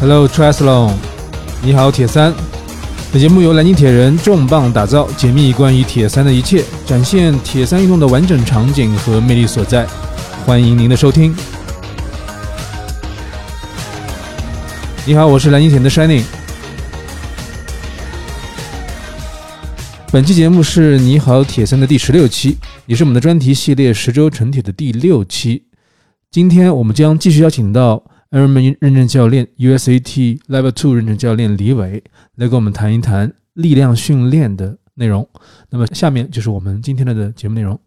Hello Triathlon，你好铁三。本节目由南京铁人重磅打造，解密关于铁三的一切，展现铁三运动的完整场景和魅力所在。欢迎您的收听。你好，我是南京铁的 Shining。本期节目是你好铁三的第十六期，也是我们的专题系列十周成铁的第六期。今天我们将继续邀请到 Ironman 认证教练 USAT Level Two 认证教练李伟来跟我们谈一谈力量训练的内容。那么下面就是我们今天的的节目内容。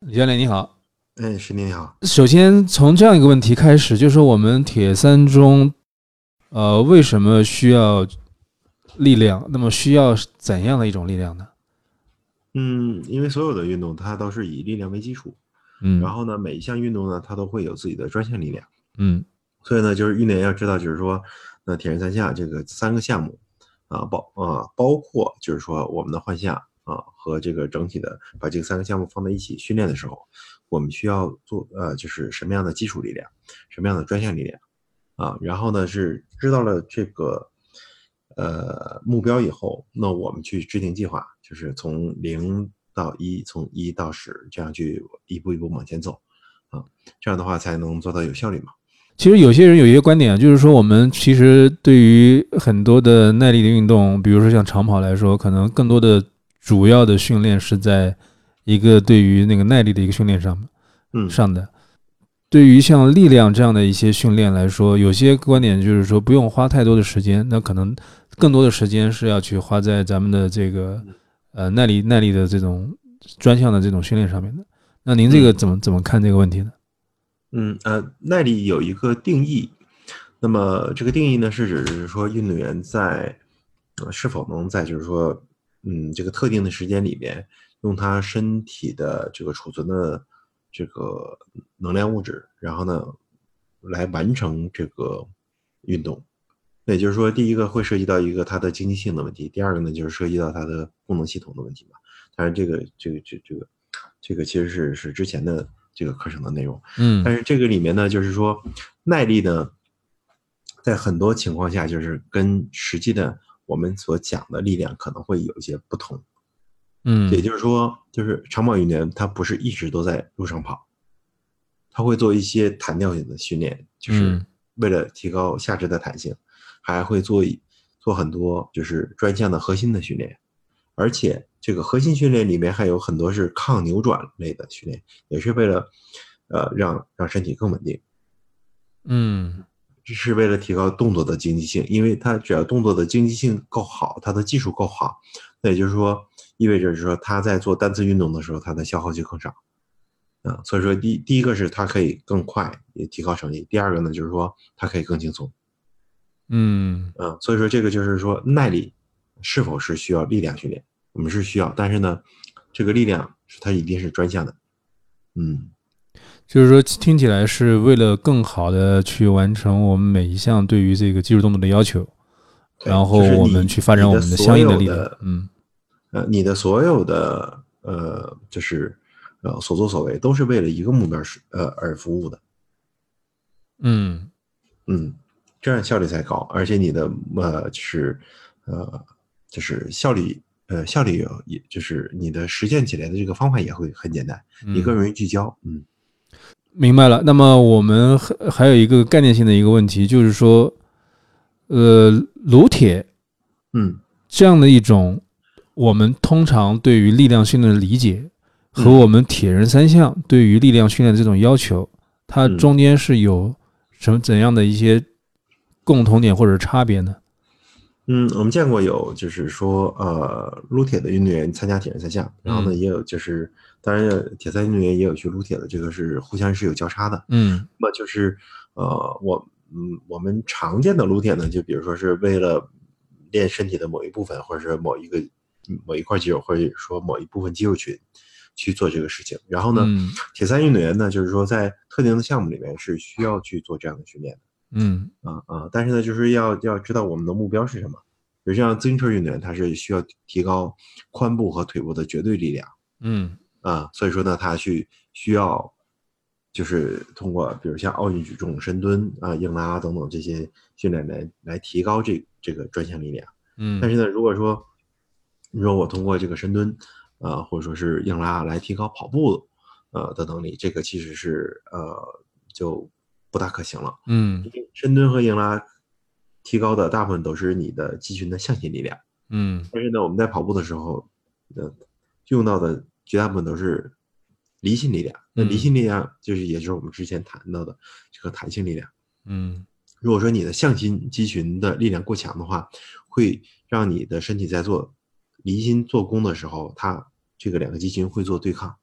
李教练你好，哎，石林你好。首先从这样一个问题开始，就是说我们铁三中，呃，为什么需要力量？那么需要怎样的一种力量呢？嗯，因为所有的运动它都是以力量为基础，嗯，然后呢，每一项运动呢，它都会有自己的专项力量。嗯所以呢，就是运动员要知道，就是说，那铁人三项这个三个项目啊，包啊包括就是说我们的换项啊和这个整体的把这个三个项目放在一起训练的时候，我们需要做呃就是什么样的基础力量，什么样的专项力量啊，然后呢是知道了这个呃目标以后，那我们去制定计划，就是从零到一，从一到十，这样去一步一步往前走啊，这样的话才能做到有效率嘛。其实有些人有一些观点啊，就是说我们其实对于很多的耐力的运动，比如说像长跑来说，可能更多的主要的训练是在一个对于那个耐力的一个训练上嗯，上的。对于像力量这样的一些训练来说，有些观点就是说不用花太多的时间，那可能更多的时间是要去花在咱们的这个呃耐力耐力的这种专项的这种训练上面的。那您这个怎么怎么看这个问题呢？嗯呃，耐力有一个定义，那么这个定义呢是指是说运动员在呃是否能在就是说嗯这个特定的时间里面，用他身体的这个储存的这个能量物质，然后呢来完成这个运动。那也就是说，第一个会涉及到一个它的经济性的问题，第二个呢就是涉及到它的功能系统的问题嘛。当然，这个这个这这个这个其实是是之前的这个课程的内容。嗯但是这个里面呢，就是说耐力呢，在很多情况下，就是跟实际的我们所讲的力量可能会有一些不同。嗯也就是说，就是长跑运动员他不是一直都在路上跑，他会做一些弹跳性的训练，就是嗯为了提高下肢的弹性，还会做一做很多就是专项的核心的训练，而且这个核心训练里面还有很多是抗扭转类的训练，也是为了呃让让身体更稳定。嗯这是为了提高动作的经济性，因为它只要动作的经济性够好，它的技术够好，那也就是说，意味着是说他在做单次运动的时候，它的消耗就更少。啊，所以说第第一个是它可以更快，也提高成绩；第二个呢，就是说它可以更轻松。嗯嗯，所以说这个就是说耐力是否是需要力量训练，我们是需要，但是呢，这个力量是它一定是专项的。嗯，就是说听起来是为了更好的去完成我们每一项对于这个技术动作的要求，然后我们去发展我们的相应的力量。嗯呃，你的所有的呃，就是呃所作所为都是为了一个目标是呃而服务的，嗯嗯，这样效率才高，而且你的呃就是呃就是效率呃效率有也就是你的实践起来的这个方法也会很简单，你更嗯，容易聚焦，嗯明白了。那么我们还还有一个概念性的一个问题，就是说，呃，撸铁嗯这样的一种我们通常对于力量训练的理解和嗯我们铁人三项对于力量训练的这种要求，它嗯中间是有什么怎样的一些共同点或者差别呢？嗯，我们见过有就是说呃撸铁的运动员参加铁人三项，然后呢嗯也有就是当然铁三运动员也有去撸铁的，这个是互相是有交叉的，嗯那么就是呃，我嗯，我们常见的撸铁呢，就比如说是为了练身体的某一部分，或者是某一个嗯某一块肌肉，或者说某一部分肌肉群去做这个事情。然后呢，嗯铁三运动员呢，就是说在特定的项目里面是需要去做这样的训练的。嗯啊啊，但是呢，就是要要知道我们的目标是什么。比如像自行车运动员，他是需要提高髋部和腿部的绝对力量嗯啊，所以说呢，他去需要就是通过比如像奥运举重、深蹲啊、硬拉等等这些训练来来提高这这个专项力量。嗯，但是呢，如果说你说我通过这个深蹲啊、或者说是硬拉来提高跑步呃的能力，这个其实是呃就不大可行了。嗯深蹲和硬拉提高的大部分都是你的肌群的向心力量，嗯但是呢，我们在跑步的时候，呃，用到的绝大部分都是离心力量。那离嗯心力量就是也就是我们之前谈到的这个弹性力量。嗯如果说你的向心肌群的力量过强的话，会让你的身体在做离心做功的时候，它这个两个肌群会做对抗，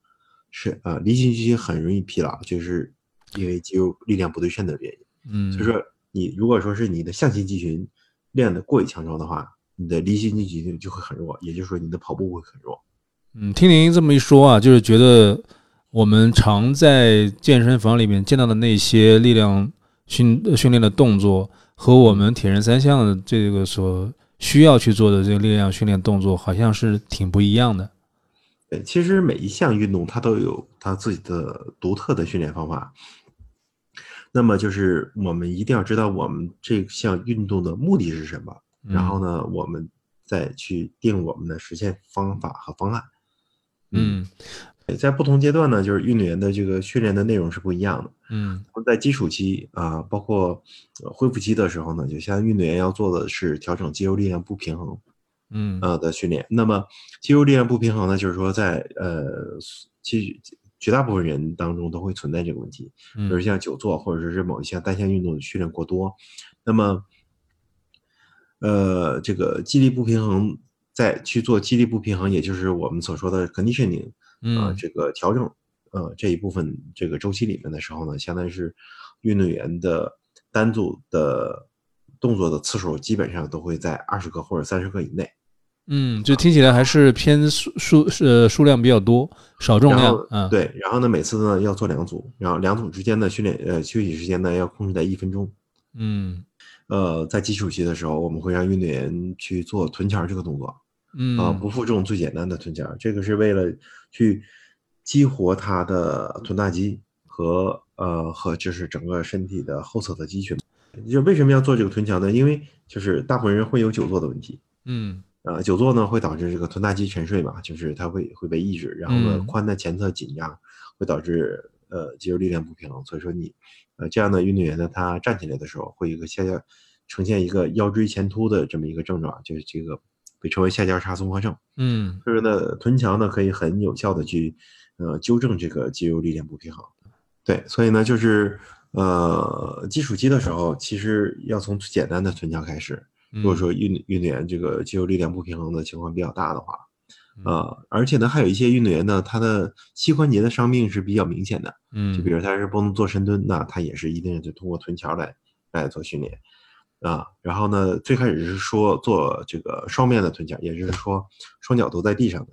是呃离心肌群很容易疲劳，就是因为肌肉力量不对称的原因。嗯，所以说，你如果说是你的向心肌群练得过于强壮的话，你的离心肌群就会很弱，也就是说你的跑步会很弱。嗯，听您这么一说啊，就是觉得我们常在健身房里面见到的那些力量训呃训练的动作，和我们铁人三项的这个所需要去做的这个力量训练动作，好像是挺不一样的。对，其实每一项运动它都有它自己的独特的训练方法。那么就是我们一定要知道我们这项运动的目的是什么，然后呢，我们再去定我们的实现方法和方案。嗯在不同阶段呢，就是运动员的这个训练的内容是不一样的。嗯在基础期啊、包括呃恢复期的时候呢，就像运动员要做的是调整肌肉力量不平衡嗯呃的训练。那么肌肉力量不平衡呢，就是说在呃，其实绝大部分人当中都会存在这个问题，比如嗯像久坐或者说是某一项单项运动的训练过多，那么呃，这个肌力不平衡，在去做肌力不平衡，也就是我们所说的 conditioning 啊、嗯这个调整，呃，这一部分这个周期里面的时候呢，相当于是运动员的单组的动作的次数基本上都会在二十个或者三十个以内。嗯，就听起来还是偏数数呃数量比较多，少重，量嗯。，对，然后呢，每次呢要做两组，然后两组之间的训练呃休息时间呢要控制在一分钟。嗯呃，在基础期的时候，我们会让运动员去做臀桥这个动作，嗯啊，不负重最简单的臀桥，这个是为了去激活他的臀大肌和呃和就是整个身体的后侧的肌群。就为什么要做这个臀桥呢？因为就是大部分人会有久坐的问题，嗯啊，久坐呢会导致这个臀大肌沉睡嘛，就是它会会被抑制，然后呢嗯髋的前侧紧张，会导致呃肌肉力量不平衡。所以说你呃这样的运动员呢，他站起来的时候会有一个下降，呈现一个腰椎前凸的这么一个症状，就是这个被称为下交叉综合症。嗯所以说呢，臀桥呢可以很有效的去呃纠正这个肌肉力量不平衡。对，所以呢就是呃基础期的时候，其实要从最简单的臀桥开始。如果嗯说运运动员这个肌肉力量不平衡的情况比较大的话，嗯呃，而且呢还有一些运动员呢，他的膝关节的伤病是比较明显的，嗯，就比如他是不能做深蹲，那他也是一定就通过臀桥来来做训练。啊，然后呢，最开始是说做这个双面的臀桥，也就是说双脚都在地上的。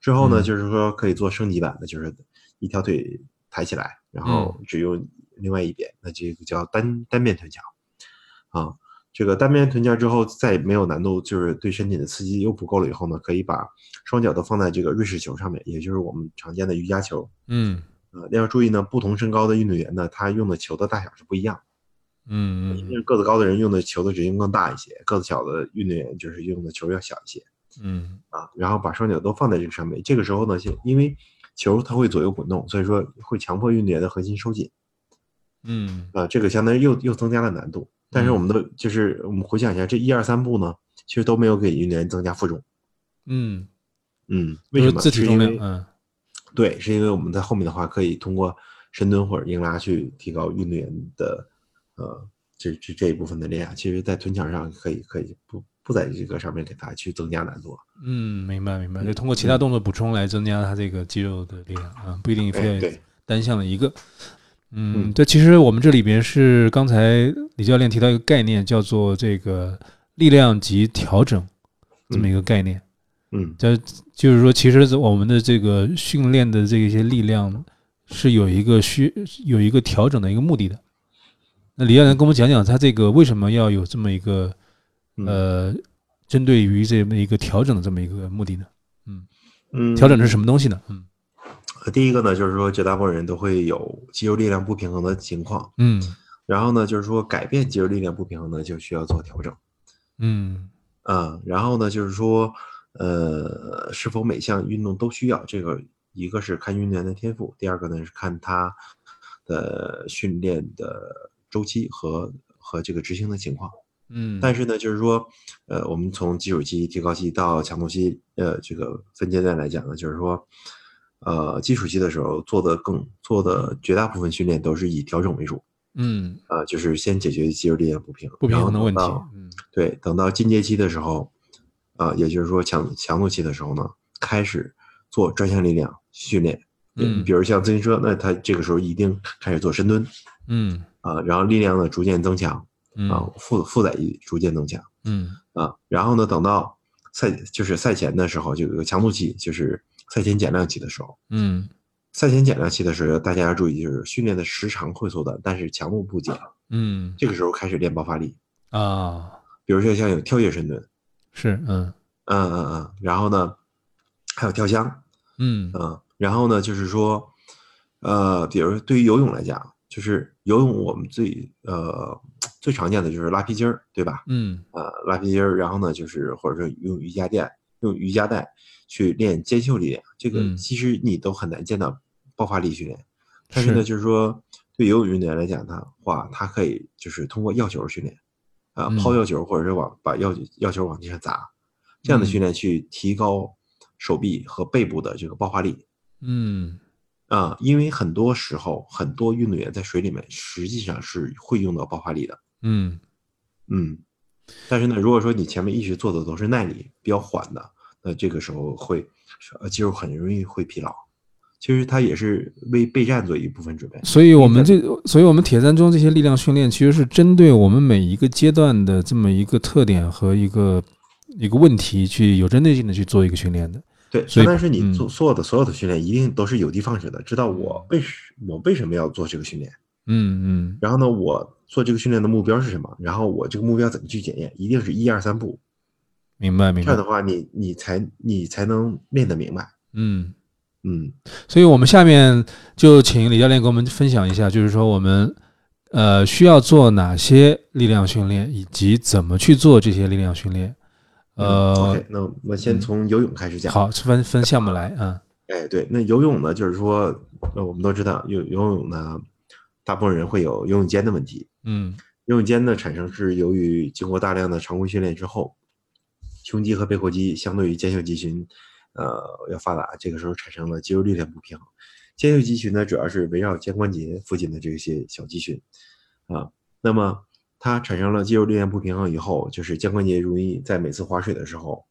之后呢，嗯就是说可以做升级版的，就是一条腿抬起来，然后只用另外一边，那这个叫单单面臀桥。啊，这个单边臀桥之后再没有难度，就是对身体的刺激又不够了以后呢，可以把双脚都放在这个瑞士球上面，也就是我们常见的瑜伽球。嗯呃，要注意呢，不同身高的运动员呢，他用的球的大小是不一样的。嗯个子高的人用的球的直径更大一些，个子小的运动员就是用的球要小一些嗯啊。然后把双脚都放在这个上面，这个时候呢，就因为球它会左右滚动，所以说会强迫运动员的核心收紧嗯啊，这个相当于又又增加了难度。但是我们的就是我们回想一下，这一二三步呢，其实都没有给运动员增加负重。嗯，嗯，为什么？自体重量是因为，嗯对，是因为我们在后面的话可以通过深蹲或者硬拉去提高运动员的呃这这这一部分的力量。其实，在臀墙上可以可以不不在这个上面给他去增加难度。嗯，明白明白，就通过其他动作补充来增加他这个肌肉的力量啊，不一定哎，非要对，单向的一个。嗯，嗯对，其实我们这里边是刚才李教练提到一个概念，叫做这个力量级调整这么一个概念。嗯这就是说，其实我们的这个训练的这些力量是有一个需有一个调整的一个目的的。那李教练跟我们讲讲，他这个为什么要有这么一个嗯呃，针对于这么一个调整的这么一个目的呢？嗯，调整的是什么东西呢？嗯第一个呢，就是说绝大部分人都会有肌肉力量不平衡的情况，嗯然后呢，就是说改变肌肉力量不平衡呢，就需要做调整。嗯啊，然后呢，就是说，呃，是否每项运动都需要这个？一个是看运动员的天赋，第二个呢是看他的训练的周期和和这个执行的情况。嗯，但是呢，就是说，呃，我们从基础期、提高期到强度期，呃，这个分阶段来讲呢，就是说，呃，基础期的时候做的更做的绝大部分训练都是以调整为主，嗯。啊、就是先解决肌肉力量不平衡，不平衡的问题，嗯。对，等到进阶期的时候，啊、也就是说强强度期的时候呢，开始做专项力量训练。嗯比如像自行车，那他这个时候一定开始做深蹲嗯。啊、然后力量呢逐渐增强嗯啊、负负载力逐渐增强嗯。啊、然后呢，等到赛就是赛前的时候，就有个强度期，就是赛前减量期的时候。嗯赛前减量期的时候，大家要注意，就是训练的时长会缩短，但是强度不减。嗯这个时候开始练爆发力，啊，比如说像有跳跃深蹲，是嗯嗯嗯嗯，然后呢，还有跳箱，嗯嗯，然后呢，就是说，呃，比如对于游泳来讲，就是游泳我们最呃最常见的就是拉皮筋儿，对吧？嗯呃，拉皮筋儿，然后呢，就是或者说用瑜伽垫，用瑜伽带去练肩袖力量，这个嗯。其实你都很难见到爆发力训练。但是是。呢，就是说对游泳运动员来讲的话，他可以就是通过药球训练，啊、嗯。抛药球或者是往把药药球往地上砸，这样的训嗯。练去提高手臂和背部的这个爆发力。嗯。啊、因为很多时候很多运动员在水里面实际上是会用到爆发力的，嗯。嗯，但是呢，如果说你前面一直做的都是耐力比较缓的，那这个时候会呃肌肉很容易会疲劳。其实它也是为备战做一部分准备。所以我们这，所以我们铁三中这些力量训练，其实是针对我们每一个阶段的这么一个特点和一个一个问题，去有针对性的去做一个训练的。对，所以但是你嗯做所有的所有的训练一定都是有的放矢的，知道我为什我为什么要做这个训练，嗯嗯然后呢，我做这个训练的目标是什么，然后我这个目标怎么去检验，一定是一二三步，明白明白这样的。话你你才你才能练得明白。嗯，嗯，所以我们下面就请李教练给我们分享一下，就是说我们呃需要做哪些力量训练，以及怎么去做这些力量训练。呃，嗯，OK，那我们先嗯从游泳开始讲。好，分分项目来啊。哎，对，那游泳呢，就是说，呃，我们都知道游游泳呢，大部分人会有游泳肩的问题。嗯游泳肩的产生是由于经过大量的常规训练之后，胸肌和背阔肌相对于肩袖肌群，呃，要发达，这个时候产生了肌肉力量不平衡。肩袖肌群呢，主要是围绕肩关节附近的这些小肌群，啊，那么它产生了肌肉力量不平衡以后，就是肩关节容易在每次划水的时候，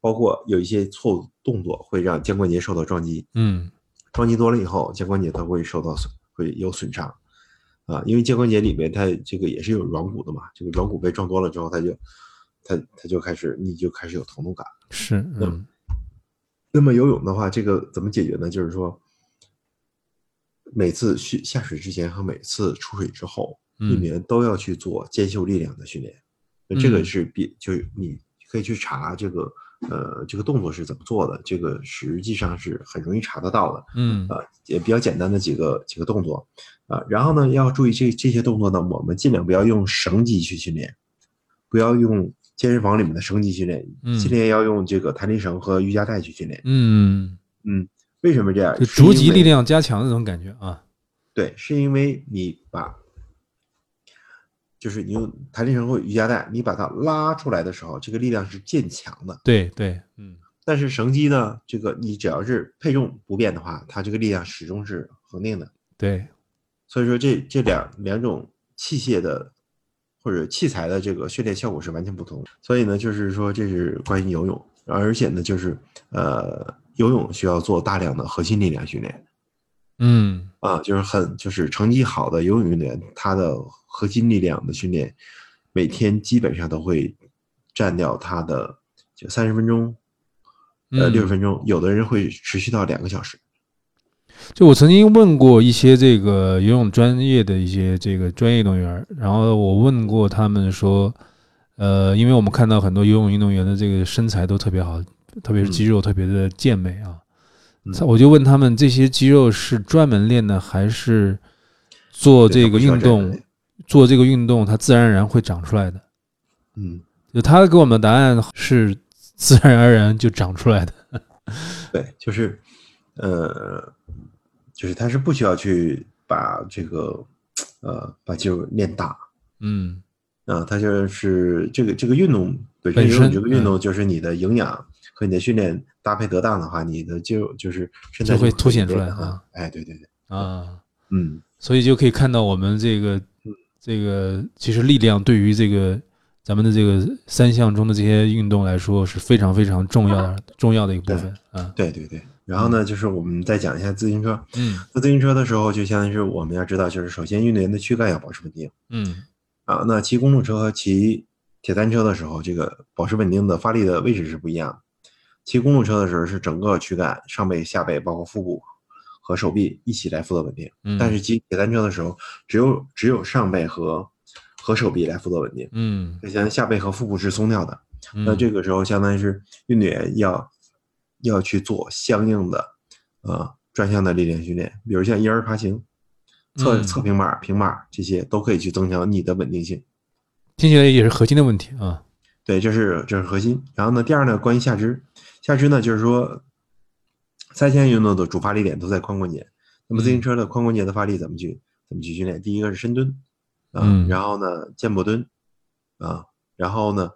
包括有一些错误动作会让肩关节受到撞击，嗯撞击多了以后，肩关节它会受到损，会有损伤，啊，因为肩关节里面它这个也是有软骨的嘛，这个软骨被撞多了之后，它就它它就开始你就开始有疼痛感。是嗯那么游泳的话，这个怎么解决呢？就是说，每次去下水之前和每次出水之后，运动嗯员都要去做肩袖力量的训练。那这个嗯是必就是你可以去查这个呃这个动作是怎么做的，这个实际上是很容易查得到的。嗯啊，也比较简单的几个几个动作啊。然后呢，要注意这这些动作呢，我们尽量不要用绳机去训练，不要用健身房里面的绳肌训练，嗯尽量要用这个弹力绳和瑜伽带去训练。嗯，嗯，为什么这样？就逐级力量加强那种感觉啊。对，是因为你把，就是你用弹力绳或瑜伽带，你把它拉出来的时候，这个力量是渐强的。对对，嗯但是绳肌呢，这个你只要是配重不变的话，它这个力量始终是恒定的。对，所以说这这两两种器械的或者器材的这个训练效果是完全不同的。所以呢，就是说这是关于游泳，而且呢，就是呃，游泳需要做大量的核心力量训练嗯啊，就是很就是成绩好的游泳运动员，他的核心力量的训练每天基本上都会占掉他的就三十分钟，呃嗯六十分钟，有的人会持续到两个小时。就我曾经问过一些这个游泳专业的一些这个专业运动员，然后我问过他们说，呃，因为我们看到很多游泳运动员的这个身材都特别好，特别是肌肉特别的健美啊。嗯我就问他们，这些肌肉是专门练的，还是做这个运动？做这个运动，它自然而然会长出来的。嗯，就他给我们的答案是自然而然就长出来的。对，就是呃，就是他是不需要去把这个呃把肌肉练大嗯。啊，他就是这个这个运动本身这个运嗯。动就是你的营养和你的训练搭配得当的话，你的肌肉就是身材就会凸显出来啊很哎，对对对，啊，嗯。所以就可以看到我们这个这个其实力量对于这个咱们的这个三项中的这些运动来说是非常非常重要的重要的一个部分啊。对对对。然后呢，就是我们再讲一下自行车。嗯那自行车的时候，就相当于是我们要知道，就是首先运动员的躯干要保持稳定嗯啊。那骑公路车和骑铁单车的时候，这个保持稳定的发力的位置是不一样的。骑公路车的时候是整个躯干、上背、下背，包括腹部和手臂一起来负责稳定。嗯，但是骑铁单车的时候，只有只有上背和和手臂来负责稳定，嗯就像下背和腹部是松掉的。嗯那这个时候相当于是运动员要要去做相应的呃专项的力量训练，比如像婴儿爬行、侧嗯侧平板、平板这些都可以去增强你的稳定性。听起来也是核心的问题啊。对，这是这是核心。然后呢，第二呢，关于下肢，下肢呢就是说三项运动的主发力点都在髋关节。那么自行车的髋关节的发力怎么去怎么去训练？第一个是深蹲啊，嗯然后呢箭步蹲啊，然后呢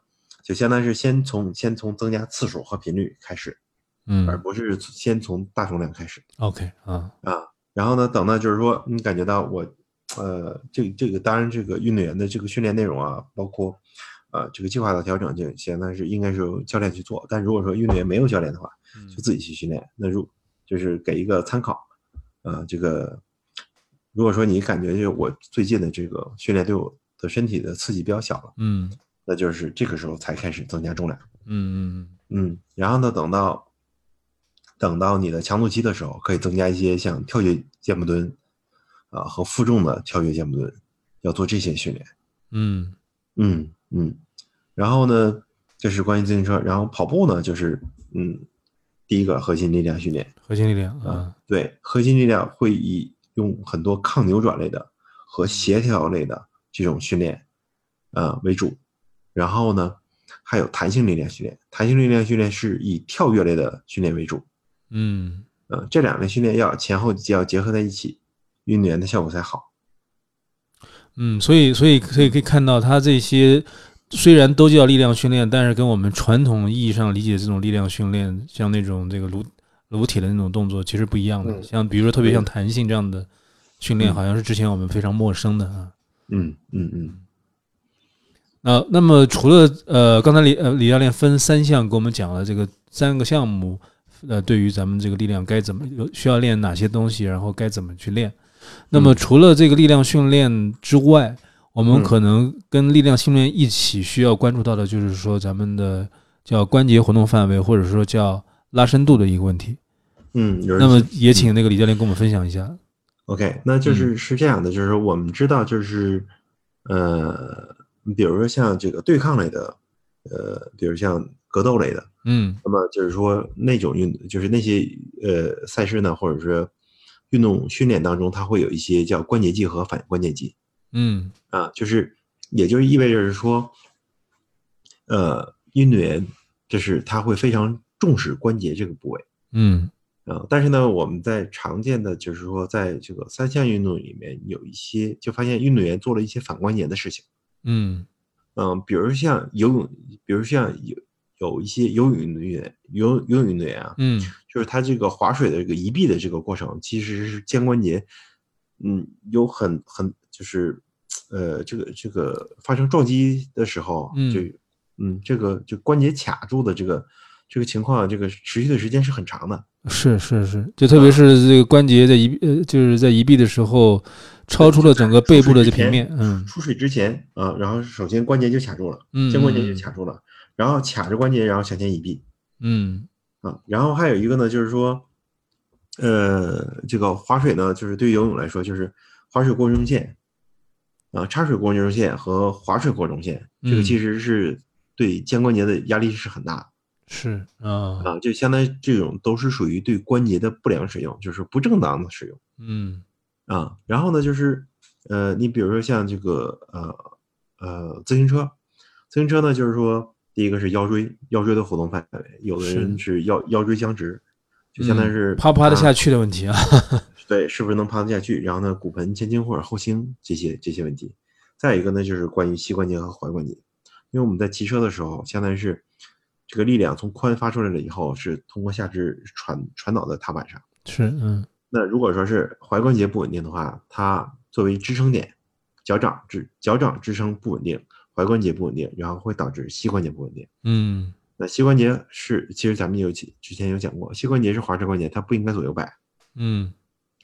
就相当于是先从先从增加次数和频率开始。而嗯不是先从大重量开始，OK 啊，啊。然后呢，等到就是说你感觉到我，呃，这这个当然这个运动员的这个训练内容啊，包括呃这个计划的调整，就现在是应该是由教练去做。但如果说运动员没有教练的话，嗯就自己去训练。那如就是给一个参考，呃，这个如果说你感觉就我最近的这个训练对我的身体的刺激比较小了，嗯那就是这个时候才开始增加重量。嗯嗯嗯，然后呢，等到等到你的强度期的时候，可以增加一些像跳跃箭步蹲啊和负重的跳跃箭步蹲，要做这些训练。嗯。嗯嗯，然后呢，这是关于自行车，然后跑步呢，就是嗯，第一个核心力量训练，核心力量啊，对，核心力量会以用很多抗扭转类的和协调类的这种训练，呃为主，然后呢，还有弹性力量训练，弹性力量训练是以跳跃类的训练为主，嗯呃，这两类训练要前后要结合在一起，运动员的效果才好。嗯，所以所以所以可以看到，他这些虽然都叫力量训练，但是跟我们传统意义上理解这种力量训练，像那种这个撸撸铁的那种动作，其实不一样的。嗯像比如说特别像弹性这样的训练，嗯好像是之前我们非常陌生的啊。嗯嗯嗯呃，那么除了呃，刚才李呃李教练分三项给我们讲了这个三个项目，呃，对于咱们这个力量该怎么有需要练哪些东西，然后该怎么去练。那么嗯除了这个力量训练之外，我们嗯可能跟力量训练一起需要关注到的，就是说咱们的叫关节活动范围，或者说叫拉伸度的一个问题。嗯，那么也请那个李教练跟我们分享一下。OK，那就是是这样的，就是我们知道，就是呃，比如说像这个对抗类的，呃，比如像格斗类的，嗯那么就是说那种运，就是那些呃赛事呢，或者是运动训练当中，它会有一些叫关节技和反关节技嗯啊，就是也就意味着是说，呃，运动员就是他会非常重视关节这个部位。嗯啊，但是呢，我们在常见的就是说，在这个三项运动里面，有一些就发现运动员做了一些反关节的事情。嗯嗯，比如像游泳，比如像有有一些游泳运动员，游游泳运动员啊，嗯。就是他这个划水的这个移臂的这个过程，其实是肩关节，嗯，有很很就是，呃，这个这个发生撞击的时候，嗯就嗯，这个就关节卡住的这个这个情况，这个持续的时间是很长的。是是是，就特别是这个关节在移呃，就是在移臂的时候，超出了整个背部的这平面，嗯。出水之前啊，然后首先关节就卡住了，嗯，肩关节嗯就卡住了，然后卡着关节，然后向前移臂嗯啊，然后还有一个呢，就是说，呃，这个划水呢，就是对于游泳来说，就是划水过中线啊，插水过中线和划水过中线，这个嗯其实是对肩关节的压力是很大的。是啊，啊，就相当于这种都是属于对关节的不良使用，就是不正当的使用嗯啊。然后呢，就是呃，你比如说像这个呃呃自行车，自行车呢，就是说第一个是腰椎，腰椎的活动范围，有的人是腰腰椎僵直，就相当于嗯是趴不趴得下去的问题啊。对，是不是能趴得下去？然后呢，骨盆前倾或者后倾这些这些问题。再一个呢，就是关于膝关节和踝关节，因为我们在骑车的时候，相当于是这个力量从髋发出来了以后，是通过下肢传传导在踏板上。是嗯那如果说是踝关节不稳定的话，它作为支撑点，脚掌支脚掌支撑不稳定，踝关节不稳定，然后会导致膝关节不稳定。嗯那膝关节是，其实咱们有之之前有讲过，膝关节是滑车关节，它不应该左右摆嗯，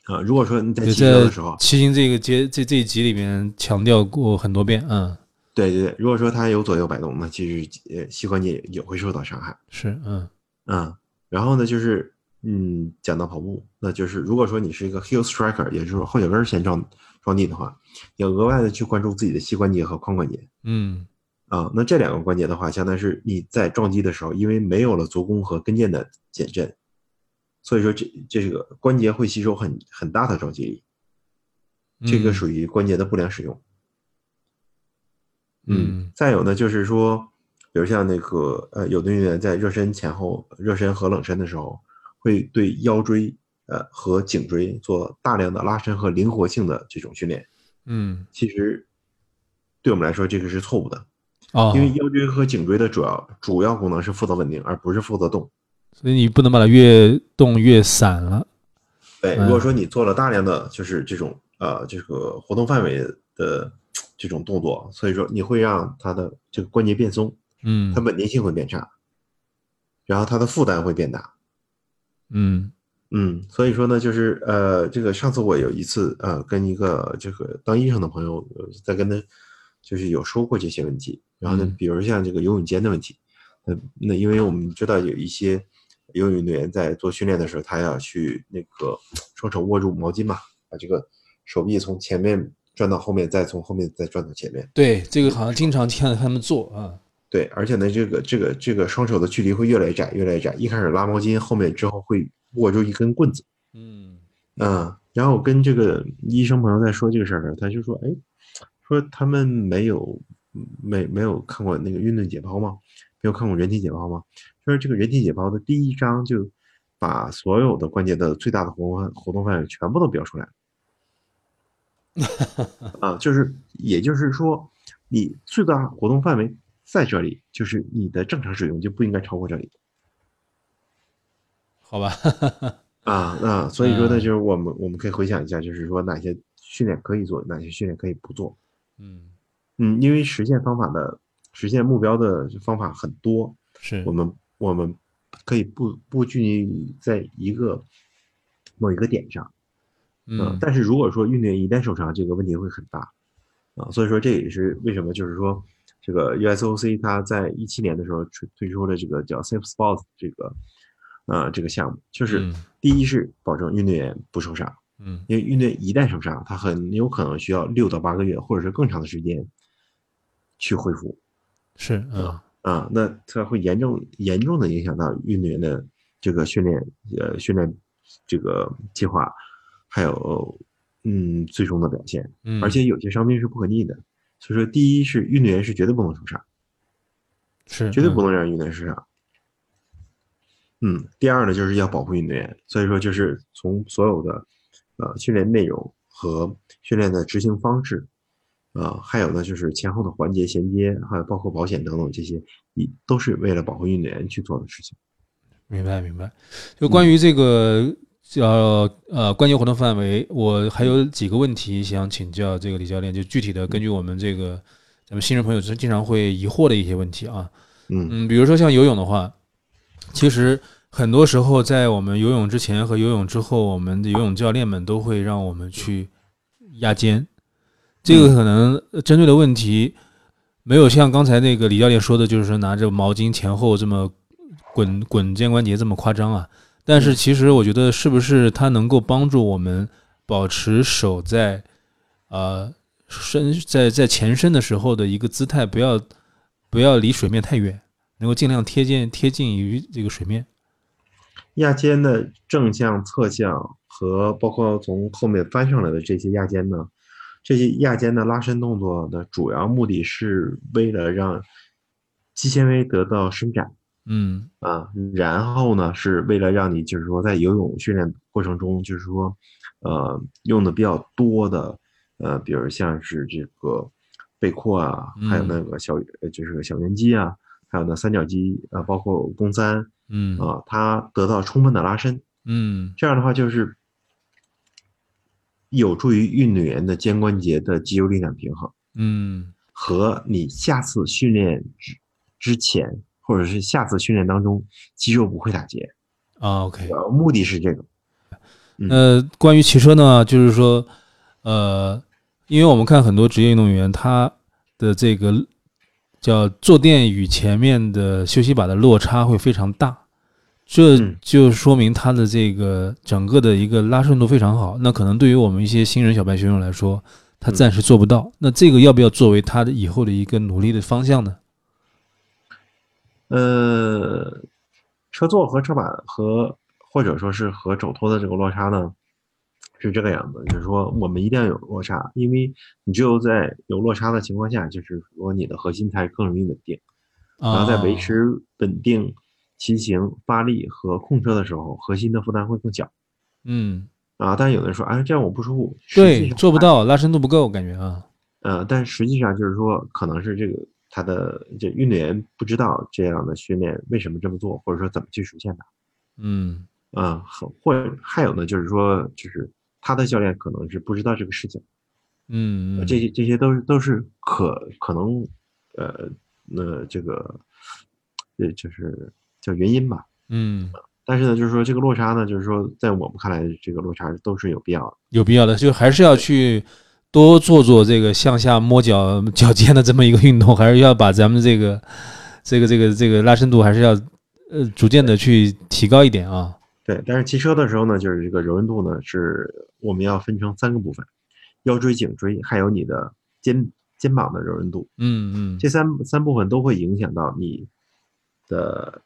啊。如果说你在骑车的时候，骑行这个节这这一集里面强调过很多遍。嗯，对对对，如果说它有左右摆动，那其实呃膝关节也也会受到伤害。是嗯嗯，然后呢，就是嗯，讲到跑步，那就是如果说你是一个 heel striker，也就是说后脚跟儿先撞撞地的话，你要额外的去关注自己的膝关节和髋关节嗯啊。那这两个关节的话，相当于是你在撞击的时候，因为没有了足弓和跟腱的减震，所以说这这个关节会吸收很很大的撞击力，这个嗯属于关节的不良使用。嗯再有呢，就是说，比如像那个呃，有的运动员在热身前后、热身和冷身的时候，会对腰椎呃和颈椎做大量的拉伸和灵活性的这种训练。嗯其实对我们来说，这个是错误的，哦，因为腰椎和颈椎的主要主要功能是负责稳定，而不是负责动。所以你不能把它越动越散了。对，嗯如果说你做了大量的就是这种呃这个活动范围的这种动作，所以说你会让它的这个关节变松，嗯它稳定性会变差，然后它的负担会变大。嗯嗯，所以说呢，就是呃，这个上次我有一次呃，跟一个这个当医生的朋友呃在跟他就是有说过这些问题，然后呢嗯，比如像这个游泳间的问题，那，那因为我们知道有一些游泳运动员在做训练的时候，他要去那个双手握住毛巾嘛，把这个手臂从前面转到后面，再从后面再转到前面，对，这个好像经常看他们做啊。对，而且呢，这个这个这个双手的距离会越来越窄，越来越窄，一开始拉毛巾，后面之后会握住一根棍子。嗯嗯，然后我跟这个医生朋友在说这个事儿的时候，他就说：“哎，说他们没有没没有看过那个运动解剖吗？没有看过人体解剖吗？说这个人体解剖的第一章就把所有的关节的最大的活动活动范围全部都标出来了。啊，就是也就是说，你最大活动范围在这里，就是你的正常使用就不应该超过这里。”好吧，啊，那所以说呢，嗯就是我们我们可以回想一下，就是说哪些训练可以做，哪些训练可以不做。嗯，嗯，因为实现方法的实现目标的方法很多，是我们我们可以不不拘泥于在一个某一个点上。嗯但是如果说运动员一旦受伤，这个问题会很大啊。所以说这也是为什么就是说这个 USOC 它在一七年的时候推推出了这个叫 Safe Sports 这个呃这个项目，就是嗯第一是保证运动员不受伤。嗯因为运动员一旦受伤，他很有可能需要六到八个月，或者是更长的时间去恢复是嗯啊。那他会严重严重的影响到运动员的这个训练呃训练这个计划，还有嗯最终的表现。嗯，而且有些伤病是不可逆的，所以说第一是运动员是绝对不能受伤，是绝对不嗯能让运动员受伤。嗯，第二呢，就是要保护运动员，所以说就是从所有的呃训练内容和训练的执行方式，呃、还有呢就是前后的环节衔接，还有包括保险等等这些，一都是为了保护运动员去做的事情。明白明白。就关于这个叫呃关节活动范围，我还有几个问题想请教这个李教练，就具体的根据我们这个咱们新人朋友经常会疑惑的一些问题啊。嗯嗯，比如说像游泳的话，其实很多时候在我们游泳之前和游泳之后，我们的游泳教练们都会让我们去压肩，这个可能针对的问题没有像刚才那个李教练说的，就是说拿着毛巾前后这么滚滚肩关节这么夸张啊。但是其实我觉得是不是它能够帮助我们保持手在呃伸在在前伸的时候的一个姿态，不要不要离水面太远。能够尽量贴近贴近于这个水面。压肩的正向、侧向和包括从后面翻上来的这些压肩呢，这些压肩的拉伸动作的主要目的是为了让肌纤维得到伸展。嗯。啊，然后呢是为了让你就是说在游泳训练过程中，就是说呃用的比较多的呃，比如像是这个背阔啊，还有那个小呃就是小圆肌啊，还有呢三角肌啊，包括肱三。嗯啊，它得到充分的拉伸，嗯这样的话就是有助于运动员的肩关节的肌肉力量平衡，嗯和你下次训练之之前或者是下次训练当中肌肉不会打结，啊，OK。呃，目的是这个。呃，关于骑车呢，就是说，呃，因为我们看很多职业运动员，他的这个叫坐垫与前面的休息把的落差会非常大，这嗯就说明它的这个整个的一个拉伸度非常好。那可能对于我们一些新人小白选手来说，他暂时做不到。那这个要不要作为他的以后的一个努力的方向呢？呃，车座和车板和或者说是和肘托的这个落差呢，是这个样子，就是说我们一定要有落差，因为你只有在有落差的情况下，就是说你的核心才更容易稳定，然后在维啊持稳定骑行、发力和控车的时候，核心的负担会更小嗯，啊。但是有的人说，哎，这样我不舒服，对，做不。到，拉伸度不够，感觉啊，呃，但实际上就是说，可能是这个他的这运动员不知道这样的训练为什么这么做，或者说怎么去实现它。嗯啊，很或者还有呢，就是说，就是他的教练可能是不知道这个事情，嗯这些这些都是都是可可能，呃，那这个，呃，就是叫原因吧。嗯。但是呢，就是说这个落差呢，就是说在我们看来，这个落差都是有必要的。有必要的，就还是要去多做做这个向下摸脚 脚尖的这么一个运动，还是要把咱们这个这个这个这个拉伸度还是要呃逐渐的去提高一点啊。对，但是骑车的时候呢，就是这个柔韧度呢，是我们要分成三个部分：腰椎、颈椎，还有你的肩肩膀的柔韧度。嗯嗯这三三部分都会影响到你的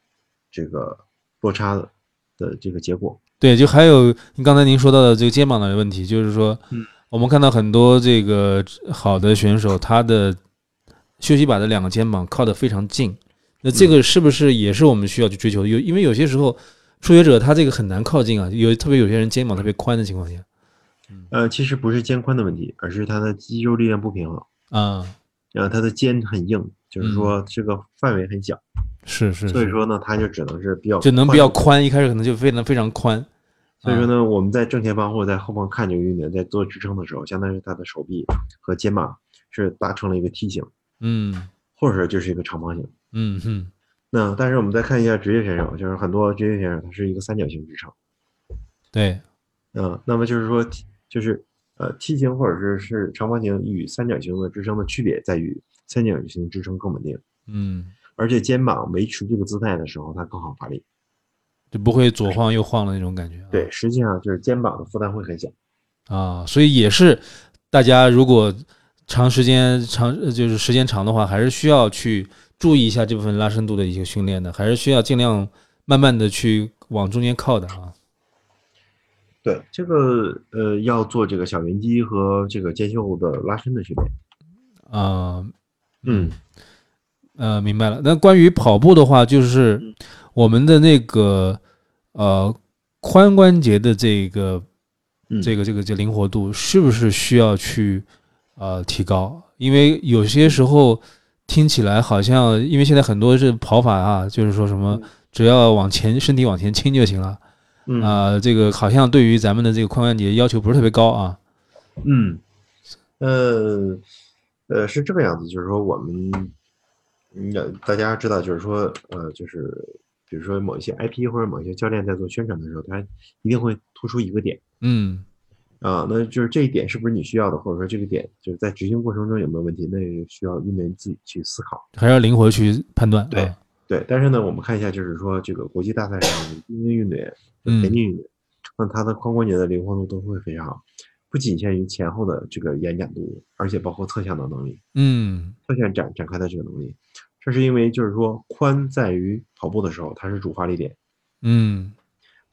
这个落差的的这个结果。对，就还有刚才您说到的这个肩膀的问题，就是说嗯，我们看到很多这个好的选手，他的休息把的两个肩膀靠得非常近，那这个是不是也是我们需要去追求的？有因为有些时候初学者他这个很难靠近啊，有特别有些人肩膀特别宽的情况下。呃，其实不是肩宽的问题，而是他的肌肉力量不平衡，啊，然后他的肩很硬，就是说这个范围很小，是是，是所以说呢，他就只能是比较就能比。较宽，一开始可能就非常非常宽。啊所以说呢，我们在正前方或者在后方看这个运动员在做支撑的时候，相当于他的手臂和肩膀是搭成了一个梯形，嗯。或者就是一个长方形。嗯嗯那但是我们再看一下职业选手，就是很多职业选手他是一个三角形支撑。对，嗯，那么就是说，就是呃，梯形或者是是长方形与三角形的支撑的区别在于，三角形支撑更稳定，嗯，而且肩膀维持这个姿态的时候，它更好发力。就不会左晃右晃的那种感觉。对，实际上就是肩膀的负担会很小。啊，所以也是大家如果长时间长呃就是时间长的话，还是需要去注意一下这部分拉伸度的一个训练的，还是需要尽量慢慢的去往中间靠的啊。对，这个呃要做这个小圆肌和这个肩袖的拉伸的训练。啊，嗯呃，明白了。那关于跑步的话，就是嗯我们的那个呃髋关节的这个嗯，这个这个这灵活度是不是需要去呃提高？因为有些时候听起来好像，因为现在很多是跑法啊，就是说什么只要往前身体往前倾就行了。嗯。啊、这个好像对于咱们的这个髋关节要求不是特别高啊。嗯，呃呃是这个样子，就是说我们，嗯，大家知道，就是说呃，就是比如说某一些 IP 或者某一些教练在做宣传的时候，他一定会突出一个点。嗯啊，那就是这一点是不是你需要的，或者说这个点就是在执行过程中有没有问题，那也需要运动员自己去思考。还要灵活去判断。对啊对，但是呢，我们看一下，就是说这个国际大赛上的精英运动员、嗯田径运动员，那他的髋关节的灵活度都会非常好，不仅限于前后的这个延展度，而且包括侧向的能力，嗯侧向展展开的这个能力，这是因为就是说髋在于跑步的时候它是主发力点，嗯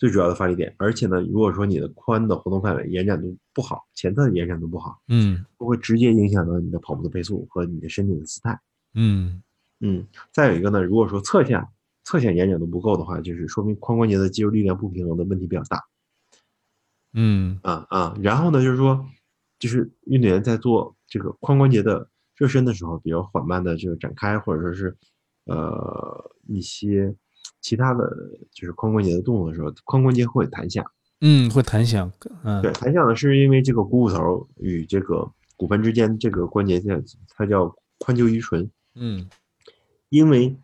最主要的发力点，而且呢，如果说你的髋的活动范围延展度不好，前侧的延展度不好，嗯都会直接影响到你的跑步的配速和你的身体的姿态。嗯嗯，再有一个呢，如果说侧向侧向延展度不够的话，就是说明髋关节的肌肉力量不平衡的问题比较大嗯啊啊。然后呢，就是说，就是运动员在做这个髋关节的热身的时候，比较缓慢的这个展开，或者说是呃一些其他的就是髋关节的动作的时候，髋关节会弹响。嗯，会弹响，嗯对，弹响呢是因为这个股骨头与这个骨盆之间这个关节叫它叫髋臼盂唇。嗯因为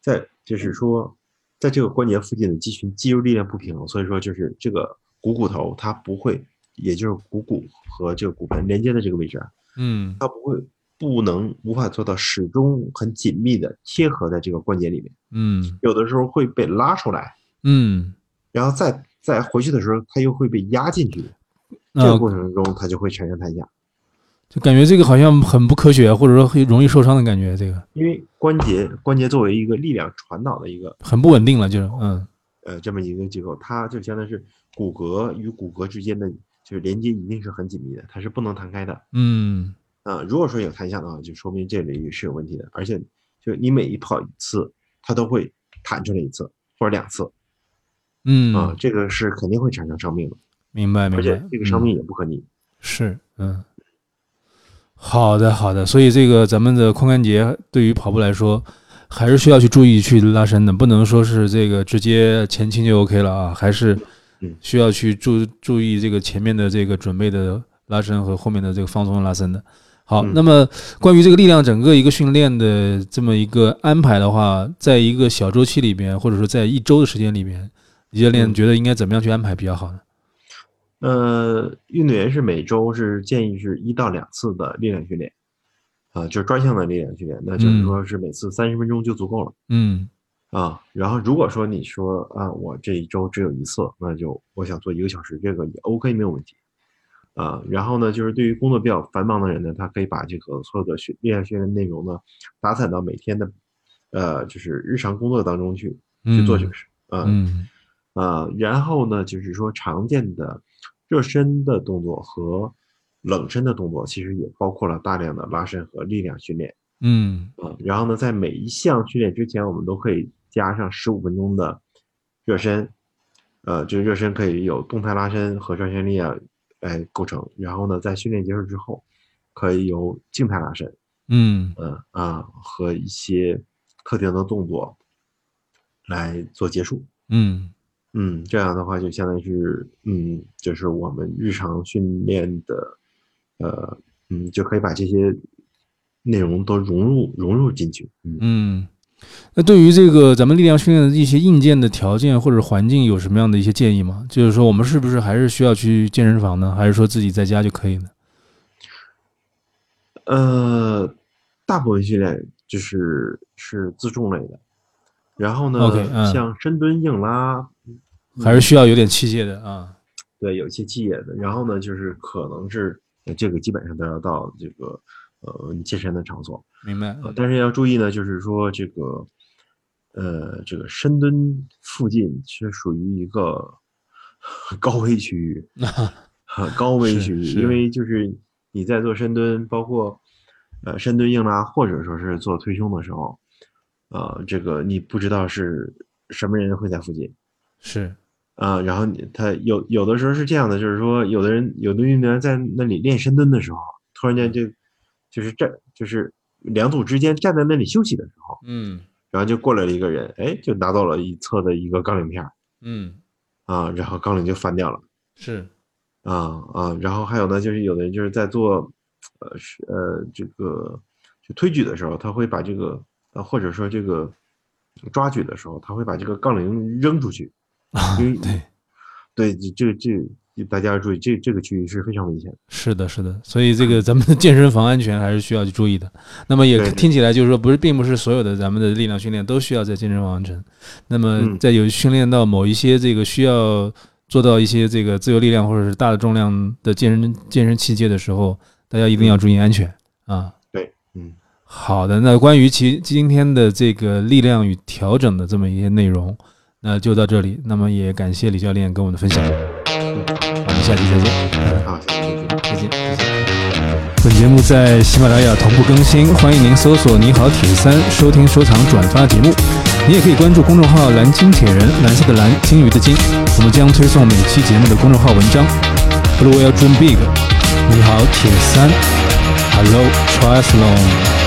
在就是说，在这个关节附近的肌群肌肉力量不平衡，所以说就是这个股骨头它不会，也就是股骨和这个骨盆连接的这个位置啊，嗯它不会不能无法做到始终很紧密的贴合在这个关节里面，嗯。有的时候会被拉出来，嗯，然后再再回去的时候，它又会被压进去，这个过程中它就会产生弹响。就感觉这个好像很不科学，或者说很容易受伤的感觉，这个。因为关节关节作为一个力量传导的一个很不稳定了，就是嗯。呃这么一个机构，它就相当于是骨骼与骨骼之间的就是连接一定是很紧密的，它是不能弹开的。嗯啊、如果说有弹响的话，就说明这领域是有问题的，而且就是你每一跑一次，它都会弹出来一次或者两次。嗯啊、嗯，这个是肯定会产生伤病的，明白明白而且，这个伤嗯。病也不可逆。是，嗯，好的好的，所以这个咱们的髋关节对于跑步来说，还是需要去注意去拉伸的，不能说是这个直接前倾就 OK 了啊，还是嗯。需要去注注意这个前面的这个准备的拉伸和后面的这个放松拉伸的。好，嗯那么关于这个力量整个一个训练的这么一个安排的话，在一个小周期里边，或者说在一周的时间里边，李教练嗯觉得应该怎么样去安排比较好呢？呃，运动员是每周是建议是一到两次的力量训练，啊、就是专项的力量训练，那就是嗯说是每次三十分钟就足够了。嗯啊，然后如果说你说啊，我这一周只有一次，那就我想做一个小时，这个也 OK 没有问题。啊，然后呢，就是对于工作比较繁忙的人呢，他可以把这个所有的训练量训练内容呢，打散到每天的，呃，就是日常工作当中去去做就是，啊嗯啊，然后呢，就是说常见的热身的动作和冷身的动作，其实也包括了大量的拉伸和力量训练。嗯啊，然后呢，在每一项训练之前，我们都可以加上十五分钟的热身，呃，就是热身可以有动态拉伸和转旋力啊来构成。然后呢，在训练结束之后，可以由静态拉伸，嗯嗯啊和一些特定的动作来做结束。嗯嗯，这样的话就相当于是，嗯，就是我们日常训练的，呃，嗯，就可以把这些内容都融入融入进去。嗯。嗯，那对于这个咱们力量训练的一些硬件的条件或者环境，有什么样的一些建议吗？就是说，我们是不是还是需要去健身房呢？还是说自己在家就可以呢？呃，大部分训练就是是自重类的，然后呢像深蹲、硬拉，还是需要有点器械的啊？对，有一些器械的，然后呢，就是可能是呃这个基本上都要到这个呃你健身的场所，明白？呃但是要注意呢，就是说这个呃这个深蹲附近是属于一个 高危区域，哈，高危区域，因为就是你在做深蹲，包括呃深蹲硬拉，或者说是做推胸的时候，呃，这个你不知道是什么人会在附近是，啊、然后你他有有的时候是这样的，就是说有的人有的运动员在那里练深蹲的时候，突然间就就是站就是两组之间站在那里休息的时候，嗯。然后就过来了一个人，哎，就拿到了一侧的一个杠铃片嗯，啊，然后杠铃就翻掉了。是，啊啊，然后还有呢，就是有的人就是在做，呃是呃这个就推举的时候，他会把这个呃或者说这个抓举的时候，他会把这个杠铃扔出去，啊，因为对，对，这这这大家要注意，这这个区域是非常危险的。是的，是的，所以这个咱们的健身房安全还是需要去注意的。那么也听起来就是说，不是，并不是所有的咱们的力量训练都需要在健身房完成。那么嗯在有训练到某一些这个需要做到一些这个自由力量或者是大的重量的健身健身器械的时候，大家一定要注意安全啊。对，嗯，好的，那关于其今天的这个力量与调整的这么一些内容，那就到这里。那么也感谢李教练跟我们的分享。我们下期再见。好，谢谢，再见。再见。本节目在喜马拉雅同步更新，欢迎您搜索“你好铁三”收听、收藏、转发节目。你也可以关注公众号“蓝鲸铁人”，蓝色的蓝，鲸鱼的鲸。我们将推送每期节目的公众号文章。Blue Whale Dream Big，你好铁三，Hello Triathlon。